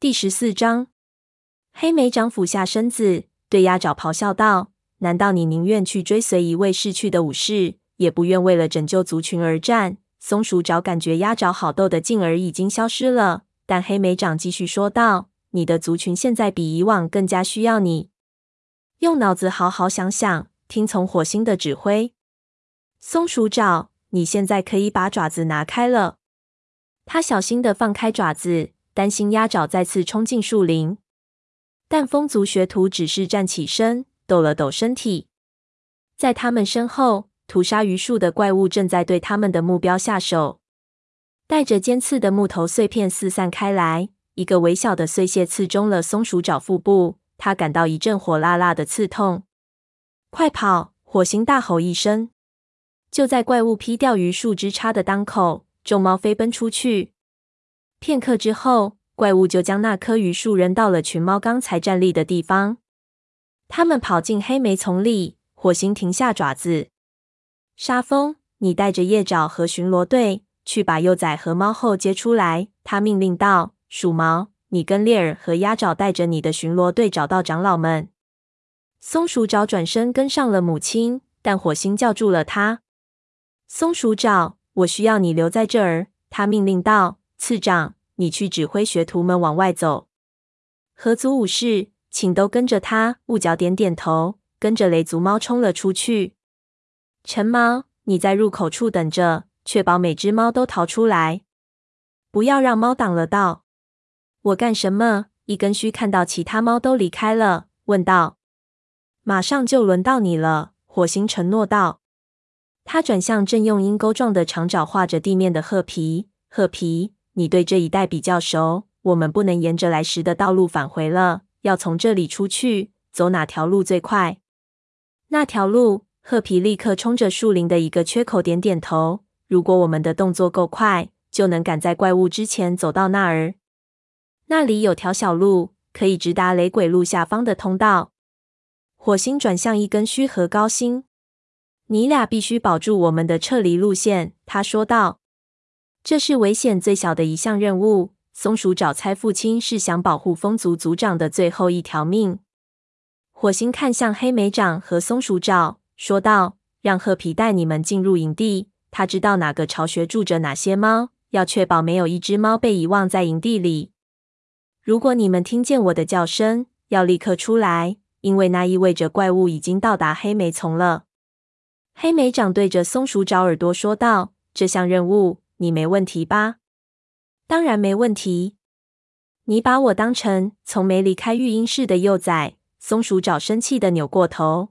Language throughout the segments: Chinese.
第十四章，黑莓长俯下身子，对鸭爪咆哮道：“难道你宁愿去追随一位逝去的武士，也不愿为了拯救族群而战？”松鼠爪感觉鸭爪好斗的劲儿已经消失了，但黑莓长继续说道：“你的族群现在比以往更加需要你，用脑子好好想想，听从火星的指挥。”松鼠爪，你现在可以把爪子拿开了。他小心地放开爪子，担心鸭爪再次冲进树林。但风族学徒只是站起身，抖了抖身体，在他们身后。屠杀榆树的怪物正在对他们的目标下手，带着尖刺的木头碎片四散开来。一个微小的碎屑刺中了松鼠爪腹部，他感到一阵火辣辣的刺痛。快跑！火星大吼一声。就在怪物劈掉榆树枝杈的当口，众猫飞奔出去。片刻之后，怪物就将那棵榆树扔到了群猫刚才站立的地方。他们跑进黑莓丛里，火星停下爪子。沙风，你带着夜爪和巡逻队去把幼崽和猫后接出来。他命令道：“鼠毛，你跟猎儿和鸭爪带着你的巡逻队找到长老们。”松鼠爪转身跟上了母亲，但火星叫住了他。松鼠爪，我需要你留在这儿。他命令道：“次长，你去指挥学徒们往外走。”合族武士，请都跟着他。雾角点点头，跟着雷族猫冲了出去。陈猫，你在入口处等着，确保每只猫都逃出来，不要让猫挡了道。我干什么？一根须看到其他猫都离开了，问道：“马上就轮到你了。”火星承诺道。他转向正用鹰钩状的长爪画着地面的褐皮。褐皮，你对这一带比较熟。我们不能沿着来时的道路返回了，要从这里出去。走哪条路最快？那条路。褐皮立刻冲着树林的一个缺口点点头。如果我们的动作够快，就能赶在怪物之前走到那儿。那里有条小路，可以直达雷鬼路下方的通道。火星转向一根须和高星：“你俩必须保住我们的撤离路线。”他说道：“这是危险最小的一项任务。”松鼠爪猜父亲是想保护风族族长的最后一条命。火星看向黑莓长和松鼠爪。说道：“让褐皮带你们进入营地。他知道哪个巢穴住着哪些猫，要确保没有一只猫被遗忘在营地里。如果你们听见我的叫声，要立刻出来，因为那意味着怪物已经到达黑莓丛了。”黑莓长对着松鼠爪耳朵说道：“这项任务你没问题吧？”“当然没问题。”“你把我当成从没离开育婴室的幼崽。”松鼠爪生气的扭过头。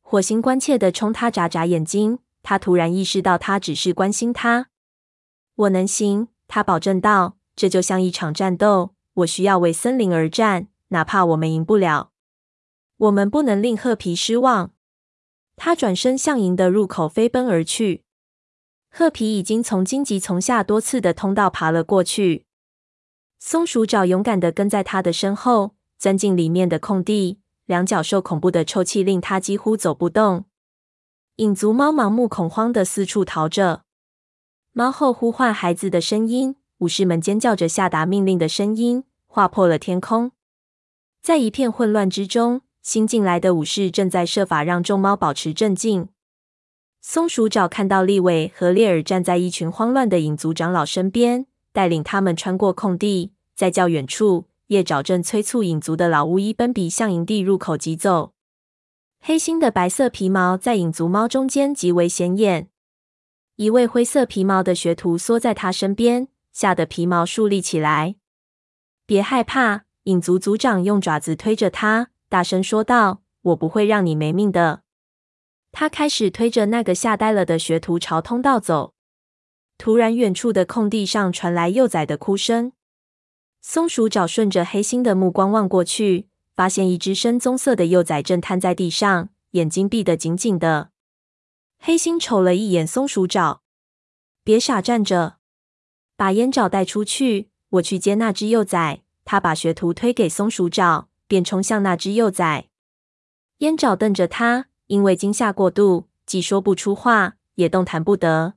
火星关切的冲他眨眨眼睛，他突然意识到他只是关心他。我能行，他保证道。这就像一场战斗，我需要为森林而战，哪怕我们赢不了。我们不能令褐皮失望。他转身向营的入口飞奔而去。褐皮已经从荆棘丛下多次的通道爬了过去。松鼠爪勇敢的跟在他的身后，钻进里面的空地。两脚兽恐怖的臭气令他几乎走不动。影族猫盲目恐慌的四处逃着。猫后呼唤孩子的声音，武士们尖叫着下达命令的声音，划破了天空。在一片混乱之中，新进来的武士正在设法让众猫保持镇静。松鼠爪看到利伟和列尔站在一群慌乱的影族长老身边，带领他们穿过空地，在较远处。夜爪正催促影族的老巫医奔鼻向营地入口疾走。黑心的白色皮毛在影族猫中间极为显眼。一位灰色皮毛的学徒缩在他身边，吓得皮毛竖立起来。别害怕，影族族长用爪子推着他，大声说道：“我不会让你没命的。”他开始推着那个吓呆了的学徒朝通道走。突然，远处的空地上传来幼崽的哭声。松鼠爪顺着黑猩的目光望过去，发现一只深棕色的幼崽正瘫在地上，眼睛闭得紧紧的。黑猩瞅了一眼松鼠爪，别傻站着，把烟爪带出去，我去接那只幼崽。他把学徒推给松鼠爪，便冲向那只幼崽。烟爪瞪着他，因为惊吓过度，既说不出话，也动弹不得。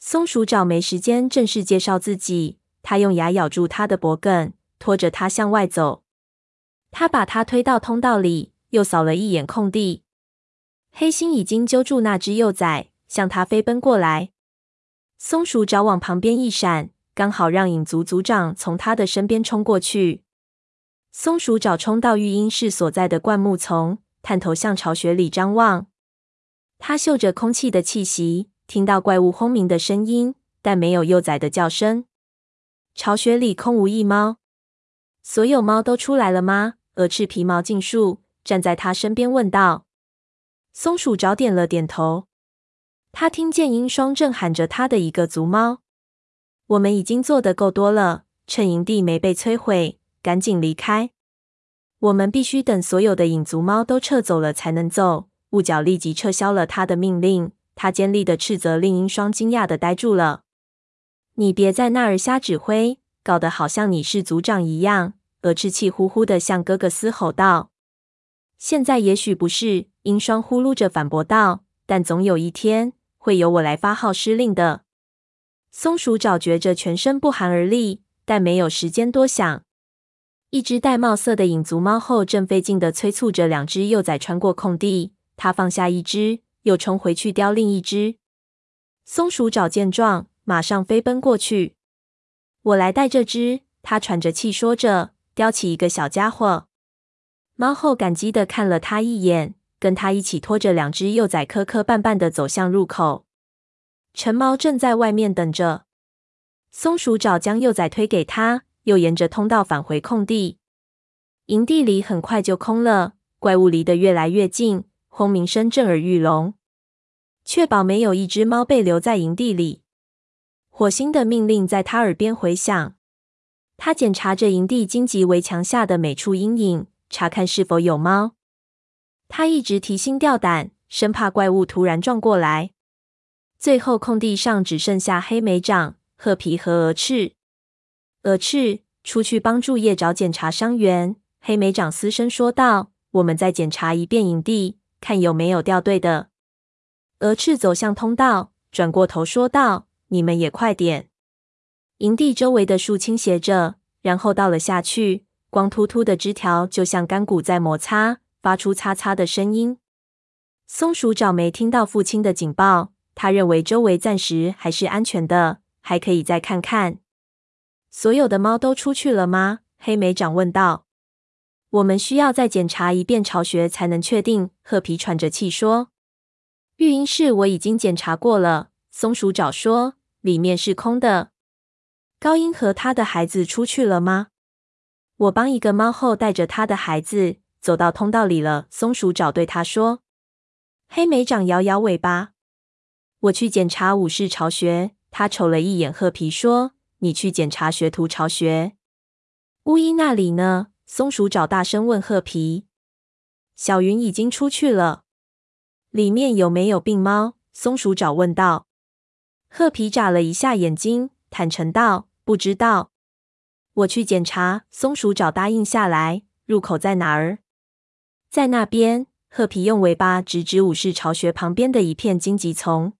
松鼠爪没时间正式介绍自己。他用牙咬住他的脖梗，拖着他向外走。他把他推到通道里，又扫了一眼空地。黑心已经揪住那只幼崽，向他飞奔过来。松鼠爪往旁边一闪，刚好让影族族长从他的身边冲过去。松鼠爪冲到育婴室所在的灌木丛，探头向巢穴里张望。他嗅着空气的气息，听到怪物轰鸣的声音，但没有幼崽的叫声。巢穴里空无一猫。所有猫都出来了吗？鹅翅皮毛尽数站在他身边问道。松鼠爪点了点头。他听见鹰双正喊着他的一个族猫：“我们已经做得够多了，趁营地没被摧毁，赶紧离开。我们必须等所有的影族猫都撤走了才能走。”雾角立即撤销了他的命令。他尖利的斥责令鹰双惊讶的呆住了。“你别在那儿瞎指挥，搞得好像你是族长一样。”鹅翅气呼呼的向哥哥嘶吼道。“现在也许不是。”鹰双呼噜着反驳道，“但总有一天。”会由我来发号施令的。松鼠爪觉着全身不寒而栗，但没有时间多想。一只玳瑁色的影族猫后正费劲地催促着两只幼崽穿过空地。它放下一只，又冲回去叼另一只。松鼠爪见状，马上飞奔过去。我来带这只，它喘着气说着，叼起一个小家伙。猫后感激地看了它一眼。跟他一起拖着两只幼崽，磕磕绊绊的走向入口。成猫正在外面等着。松鼠爪将幼崽推给他，又沿着通道返回空地。营地里很快就空了，怪物离得越来越近，轰鸣声震耳欲聋。确保没有一只猫被留在营地里。火星的命令在他耳边回响。他检查着营地荆棘围墙下的每处阴影，查看是否有猫。他一直提心吊胆，生怕怪物突然撞过来。最后，空地上只剩下黑莓掌、褐皮和鹅翅。鹅翅，出去帮助叶找检查伤员。黑莓长嘶声说道：“我们再检查一遍营地，看有没有掉队的。”鹅翅走向通道，转过头说道：“你们也快点。”营地周围的树倾斜着，然后倒了下去，光秃秃的枝条就像干骨在摩擦。发出擦擦的声音。松鼠爪没听到父亲的警报，他认为周围暂时还是安全的，还可以再看看。所有的猫都出去了吗？黑莓掌问道。我们需要再检查一遍巢穴才能确定。褐皮喘着气说。育婴室我已经检查过了，松鼠爪说，里面是空的。高音和他的孩子出去了吗？我帮一个猫后带着他的孩子。走到通道里了，松鼠爪对他说。黑莓掌摇摇尾巴。我去检查武士巢穴。他瞅了一眼褐皮，说：“你去检查学徒巢穴。”乌衣那里呢？松鼠爪大声问褐皮。小云已经出去了。里面有没有病猫？松鼠爪问道。褐皮眨了一下眼睛，坦诚道：“不知道。”我去检查。松鼠爪答应下来。入口在哪儿？在那边，褐皮用尾巴指指武士巢穴旁边的一片荆棘丛。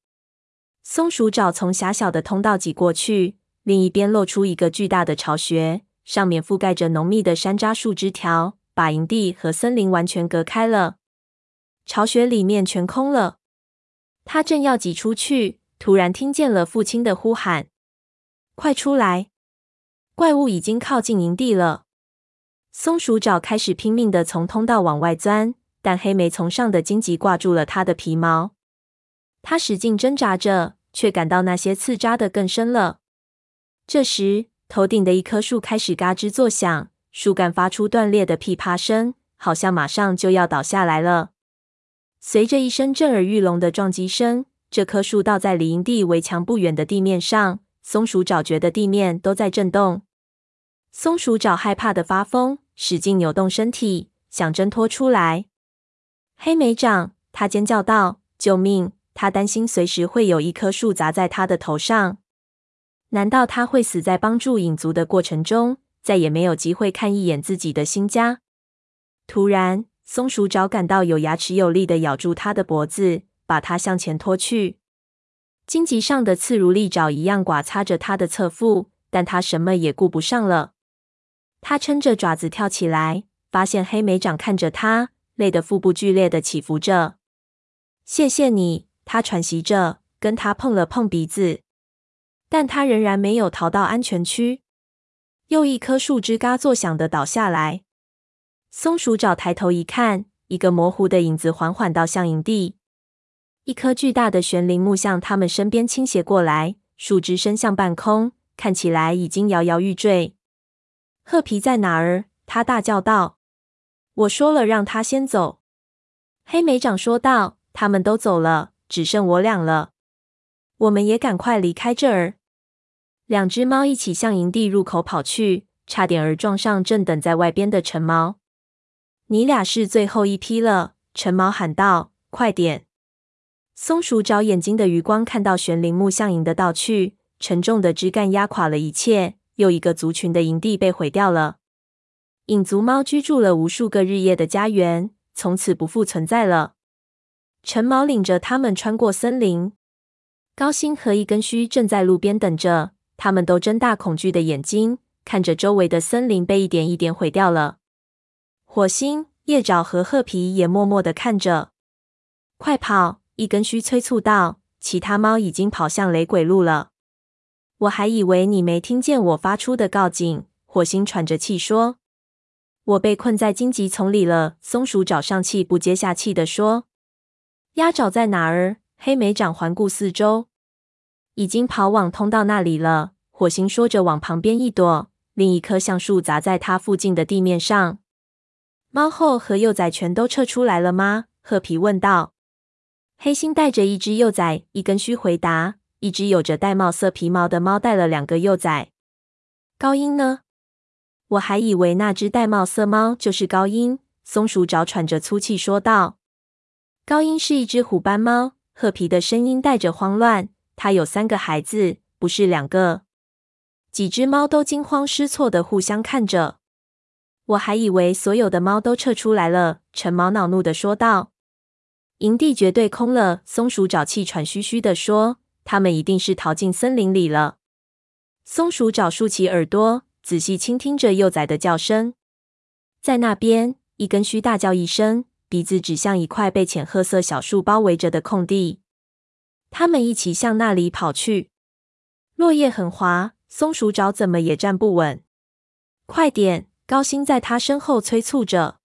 松鼠爪从狭小的通道挤过去，另一边露出一个巨大的巢穴，上面覆盖着浓密的山楂树枝条，把营地和森林完全隔开了。巢穴里面全空了。他正要挤出去，突然听见了父亲的呼喊：“快出来！怪物已经靠近营地了。”松鼠爪开始拼命地从通道往外钻，但黑莓从上的荆棘挂住了它的皮毛。它使劲挣扎着，却感到那些刺扎得更深了。这时，头顶的一棵树开始嘎吱作响，树干发出断裂的噼啪声，好像马上就要倒下来了。随着一声震耳欲聋的撞击声，这棵树倒在离营地围墙不远的地面上。松鼠爪觉得地面都在震动。松鼠爪害怕得发疯。使劲扭动身体，想挣脱出来。黑莓掌，他尖叫道：“救命！”他担心随时会有一棵树砸在他的头上。难道他会死在帮助影族的过程中，再也没有机会看一眼自己的新家？突然，松鼠爪感到有牙齿有力的咬住他的脖子，把他向前拖去。荆棘上的刺如利爪一样刮擦着他的侧腹，但他什么也顾不上了。他撑着爪子跳起来，发现黑莓长看着他，累得腹部剧烈的起伏着。谢谢你，他喘息着，跟他碰了碰鼻子，但他仍然没有逃到安全区。又一棵树枝嘎作响的倒下来。松鼠爪抬头一看，一个模糊的影子缓缓倒向营地。一棵巨大的悬铃木向他们身边倾斜过来，树枝伸向半空，看起来已经摇摇欲坠。褐皮在哪儿？他大叫道：“我说了，让他先走。”黑莓长说道：“他们都走了，只剩我俩了。我们也赶快离开这儿。”两只猫一起向营地入口跑去，差点儿撞上正等在外边的陈毛。“你俩是最后一批了！”陈毛喊道，“快点！”松鼠找眼睛的余光看到悬铃木向营的倒去，沉重的枝干压垮了一切。又一个族群的营地被毁掉了。影族猫居住了无数个日夜的家园，从此不复存在了。陈毛领着他们穿过森林，高星和一根须正在路边等着。他们都睁大恐惧的眼睛，看着周围的森林被一点一点毁掉了。火星、叶爪和褐皮也默默的看着。快跑！一根须催促道。其他猫已经跑向雷鬼路了。我还以为你没听见我发出的告警。火星喘着气说：“我被困在荆棘丛里了。”松鼠爪上气不接下气地说：“鸭爪在哪儿？”黑莓长环顾四周，已经跑往通道那里了。火星说着往旁边一躲，另一棵橡树砸在他附近的地面上。猫后和幼崽全都撤出来了吗？褐皮问道。黑星带着一只幼崽，一根须回答。一只有着玳瑁色皮毛的猫带了两个幼崽。高音呢？我还以为那只玳瑁色猫就是高音。松鼠爪喘着粗气说道：“高音是一只虎斑猫。”褐皮的声音带着慌乱。它有三个孩子，不是两个。几只猫都惊慌失措的互相看着。我还以为所有的猫都撤出来了。橙毛恼怒的说道：“营地绝对空了。”松鼠爪气喘吁吁的说。他们一定是逃进森林里了。松鼠爪竖起耳朵，仔细倾听着幼崽的叫声。在那边，一根须大叫一声，鼻子指向一块被浅褐色小树包围着的空地。他们一起向那里跑去。落叶很滑，松鼠爪怎么也站不稳。快点！高星在他身后催促着。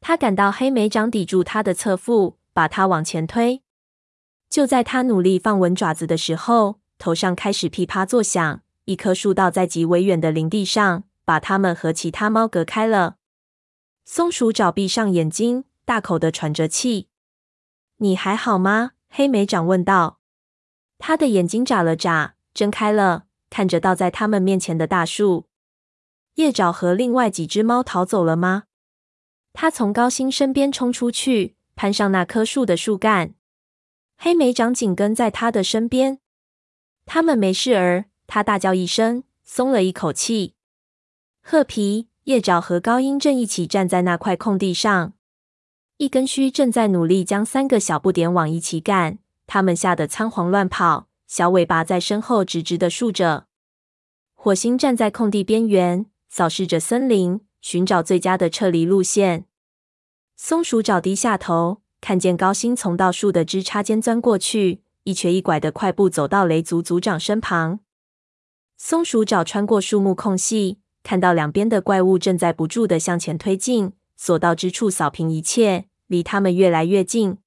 他感到黑莓掌抵住他的侧腹，把他往前推。就在他努力放稳爪子的时候，头上开始噼啪作响，一棵树倒在极为远的林地上，把他们和其他猫隔开了。松鼠爪闭上眼睛，大口的喘着气。“你还好吗？”黑莓长问道。他的眼睛眨了眨，睁开了，看着倒在他们面前的大树。叶爪和另外几只猫逃走了吗？他从高星身边冲出去，攀上那棵树的树干。黑莓长紧跟在他的身边，他们没事儿。他大叫一声，松了一口气。褐皮、叶爪和高音正一起站在那块空地上，一根须正在努力将三个小不点往一起赶。他们吓得仓皇乱跑，小尾巴在身后直直的竖着。火星站在空地边缘，扫视着森林，寻找最佳的撤离路线。松鼠爪低下头。看见高星从倒树的枝杈间钻过去，一瘸一拐的快步走到雷族族长身旁。松鼠爪穿过树木空隙，看到两边的怪物正在不住的向前推进，所到之处扫平一切，离他们越来越近。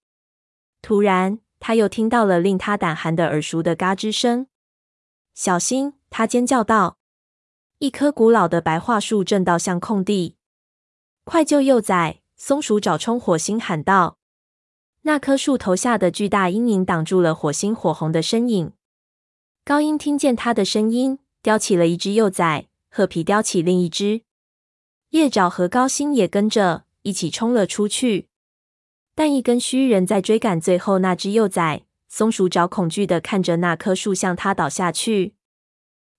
突然，他又听到了令他胆寒的耳熟的嘎吱声。小心！他尖叫道：“一棵古老的白桦树正倒向空地，快救幼崽！”松鼠爪冲火星喊道。那棵树头下的巨大阴影挡住了火星火红的身影。高音听见他的声音，叼起了一只幼崽，褐皮叼起另一只，叶爪和高星也跟着一起冲了出去。但一根须仍在追赶最后那只幼崽。松鼠爪恐惧的看着那棵树向他倒下去，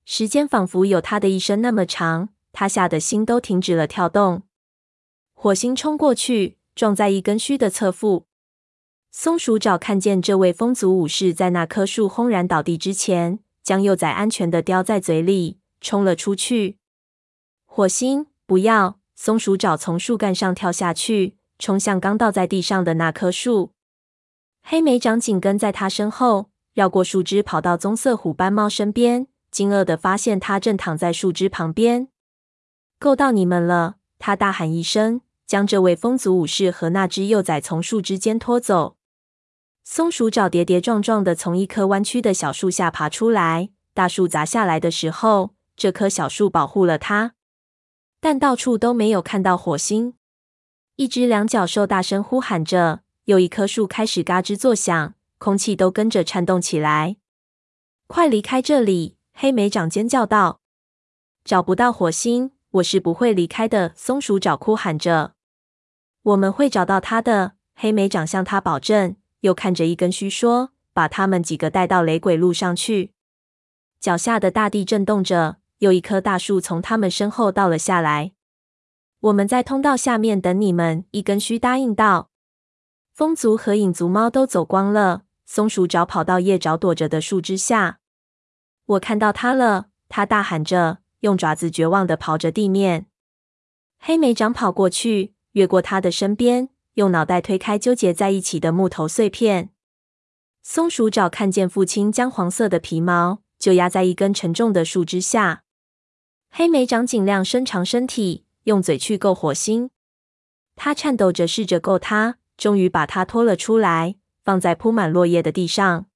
时间仿佛有他的一生那么长，他吓得心都停止了跳动。火星冲过去，撞在一根须的侧腹。松鼠爪看见这位风族武士在那棵树轰然倒地之前，将幼崽安全的叼在嘴里，冲了出去。火星，不要！松鼠爪从树干上跳下去，冲向刚倒在地上的那棵树。黑莓长紧跟在他身后，绕过树枝，跑到棕色虎斑猫身边，惊愕地发现它正躺在树枝旁边。够到你们了！他大喊一声，将这位风族武士和那只幼崽从树枝间拖走。松鼠爪跌跌撞撞地从一棵弯曲的小树下爬出来。大树砸下来的时候，这棵小树保护了它，但到处都没有看到火星。一只两脚兽大声呼喊着，又一棵树开始嘎吱作响，空气都跟着颤动起来。快离开这里！黑莓长尖叫道：“找不到火星，我是不会离开的。”松鼠爪哭喊着：“我们会找到它的。”黑莓长向他保证。又看着一根须说：“把他们几个带到雷鬼路上去。”脚下的大地震动着，又一棵大树从他们身后倒了下来。我们在通道下面等你们。一根须答应道。风族和影族猫都走光了。松鼠爪跑到叶爪躲着的树枝下。我看到它了！它大喊着，用爪子绝望的刨着地面。黑莓长跑过去，越过它的身边。用脑袋推开纠结在一起的木头碎片。松鼠爪看见父亲将黄色的皮毛就压在一根沉重的树枝下。黑莓长尽量伸长身体，用嘴去够火星。他颤抖着试着够它，终于把它拖了出来，放在铺满落叶的地上。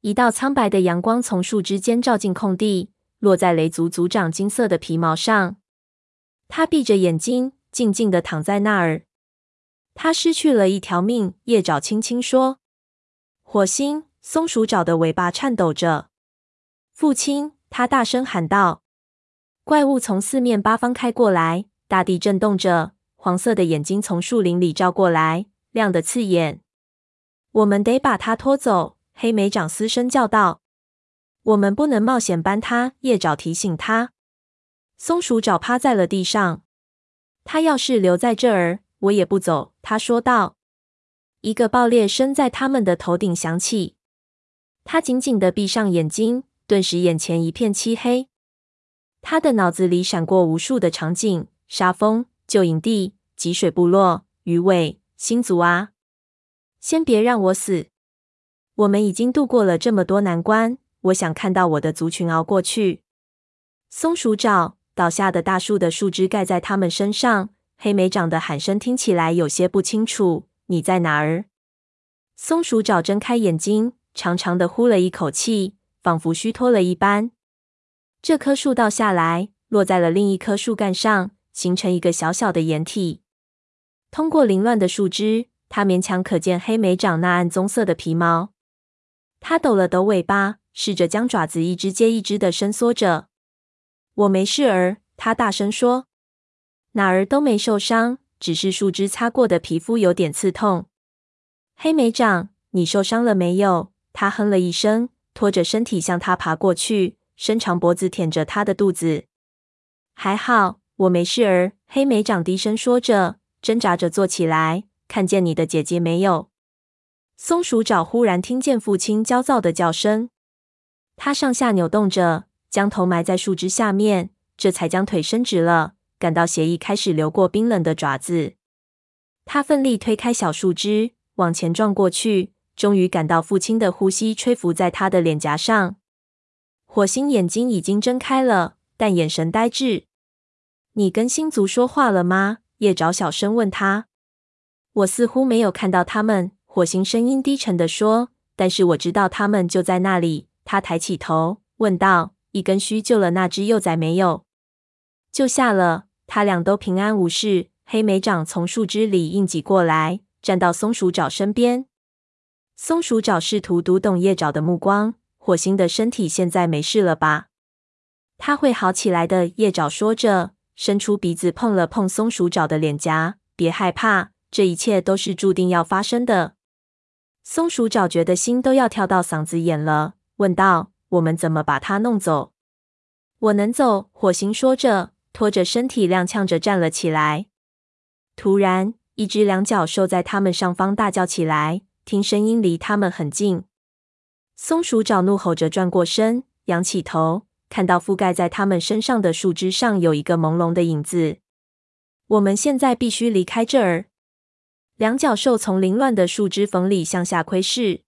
一道苍白的阳光从树枝间照进空地，落在雷族族长金色的皮毛上。他闭着眼睛，静静地躺在那儿。他失去了一条命，叶爪轻轻说：“火星。”松鼠爪的尾巴颤抖着。父亲，他大声喊道。怪物从四面八方开过来，大地震动着，黄色的眼睛从树林里照过来，亮得刺眼。我们得把他拖走，黑莓长嘶声叫道。我们不能冒险搬他，叶爪提醒他。松鼠爪趴在了地上。他要是留在这儿。我也不走，他说道。一个爆裂声在他们的头顶响起。他紧紧地闭上眼睛，顿时眼前一片漆黑。他的脑子里闪过无数的场景：沙峰、旧营地、积水部落、鱼尾、星族啊！先别让我死！我们已经度过了这么多难关，我想看到我的族群熬过去。松鼠爪倒下的大树的树枝盖在他们身上。黑莓长的喊声听起来有些不清楚。你在哪儿？松鼠爪睁开眼睛，长长的呼了一口气，仿佛虚脱了一般。这棵树倒下来，落在了另一棵树干上，形成一个小小的掩体。通过凌乱的树枝，他勉强可见黑莓长那暗棕色的皮毛。他抖了抖尾巴，试着将爪子一只接一只的伸缩着。我没事儿，他大声说。哪儿都没受伤，只是树枝擦过的皮肤有点刺痛。黑莓长，你受伤了没有？他哼了一声，拖着身体向他爬过去，伸长脖子舔着他的肚子。还好，我没事儿。黑莓长低声说着，挣扎着坐起来。看见你的姐姐没有？松鼠爪忽然听见父亲焦躁的叫声，他上下扭动着，将头埋在树枝下面，这才将腿伸直了。感到血液开始流过冰冷的爪子，他奋力推开小树枝，往前撞过去，终于感到父亲的呼吸吹拂在他的脸颊上。火星眼睛已经睁开了，但眼神呆滞。你跟星族说话了吗？叶爪小声问他。我似乎没有看到他们。火星声音低沉地说。但是我知道他们就在那里。他抬起头问道：“一根须救了那只幼崽没有？”救下了。他俩都平安无事。黑莓长从树枝里硬挤过来，站到松鼠爪身边。松鼠爪试图读懂叶爪的目光。火星的身体现在没事了吧？他会好起来的。叶爪说着，伸出鼻子碰了碰松鼠爪的脸颊。别害怕，这一切都是注定要发生的。松鼠爪觉得心都要跳到嗓子眼了，问道：“我们怎么把它弄走？”我能走。火星说着。拖着身体踉跄着站了起来。突然，一只两脚兽在他们上方大叫起来，听声音离他们很近。松鼠爪怒吼着转过身，仰起头，看到覆盖在他们身上的树枝上有一个朦胧的影子。我们现在必须离开这儿。两脚兽从凌乱的树枝缝里向下窥视，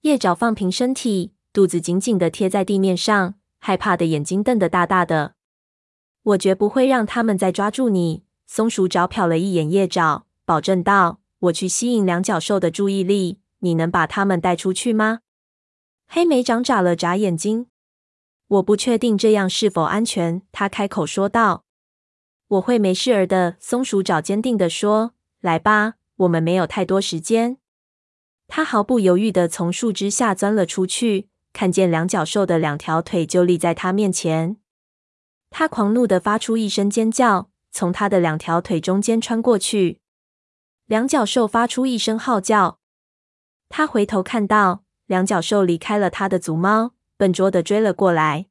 叶爪放平身体，肚子紧紧地贴在地面上，害怕的眼睛瞪得大大的。我绝不会让他们再抓住你。松鼠爪瞟了一眼叶爪，保证道：“我去吸引两脚兽的注意力，你能把他们带出去吗？”黑莓长眨了眨眼睛。我不确定这样是否安全，他开口说道。“我会没事儿的。”松鼠爪坚定地说。“来吧。”我们没有太多时间。他毫不犹豫地从树枝下钻了出去，看见两脚兽的两条腿就立在他面前。他狂怒地发出一声尖叫，从他的两条腿中间穿过去。两脚兽发出一声号叫。他回头看到两脚兽离开了他的足猫，笨拙地追了过来。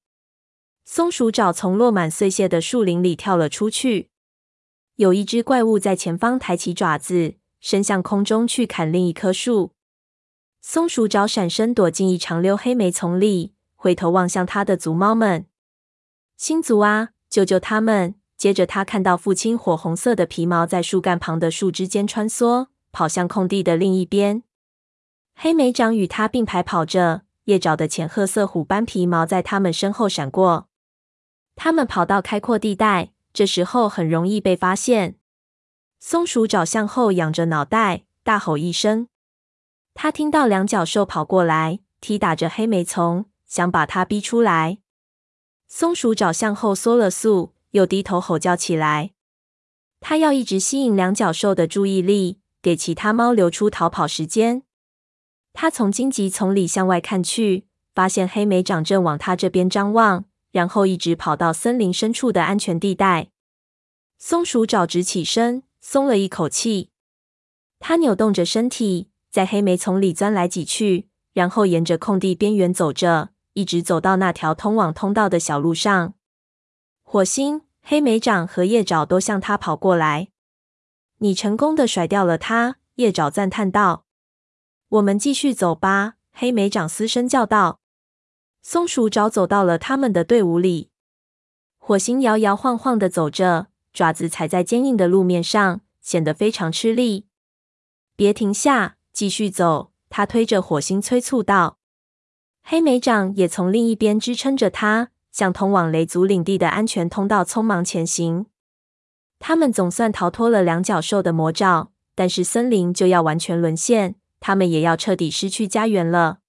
松鼠爪从落满碎屑的树林里跳了出去。有一只怪物在前方抬起爪子。伸向空中去砍另一棵树，松鼠爪闪身躲进一长溜黑莓丛里，回头望向他的族猫们：“星族啊，救救他们！”接着，他看到父亲火红色的皮毛在树干旁的树枝间穿梭，跑向空地的另一边。黑莓长与它并排跑着，叶爪的浅褐色虎斑皮毛在他们身后闪过。他们跑到开阔地带，这时候很容易被发现。松鼠爪向后仰着脑袋，大吼一声。他听到两脚兽跑过来，踢打着黑莓丛，想把它逼出来。松鼠爪向后缩了缩，又低头吼叫起来。他要一直吸引两脚兽的注意力，给其他猫留出逃跑时间。他从荆棘丛里向外看去，发现黑莓长正往他这边张望，然后一直跑到森林深处的安全地带。松鼠爪直起身。松了一口气，他扭动着身体，在黑莓丛里钻来挤去，然后沿着空地边缘走着，一直走到那条通往通道的小路上。火星、黑莓长和叶爪都向他跑过来。你成功的甩掉了他，叶爪赞叹道。我们继续走吧，黑莓长嘶声叫道。松鼠爪走到了他们的队伍里。火星摇摇晃晃的走着。爪子踩在坚硬的路面上，显得非常吃力。别停下，继续走。他推着火星催促道。黑莓长也从另一边支撑着他，向通往雷族领地的安全通道匆忙前行。他们总算逃脱了两角兽的魔爪，但是森林就要完全沦陷，他们也要彻底失去家园了。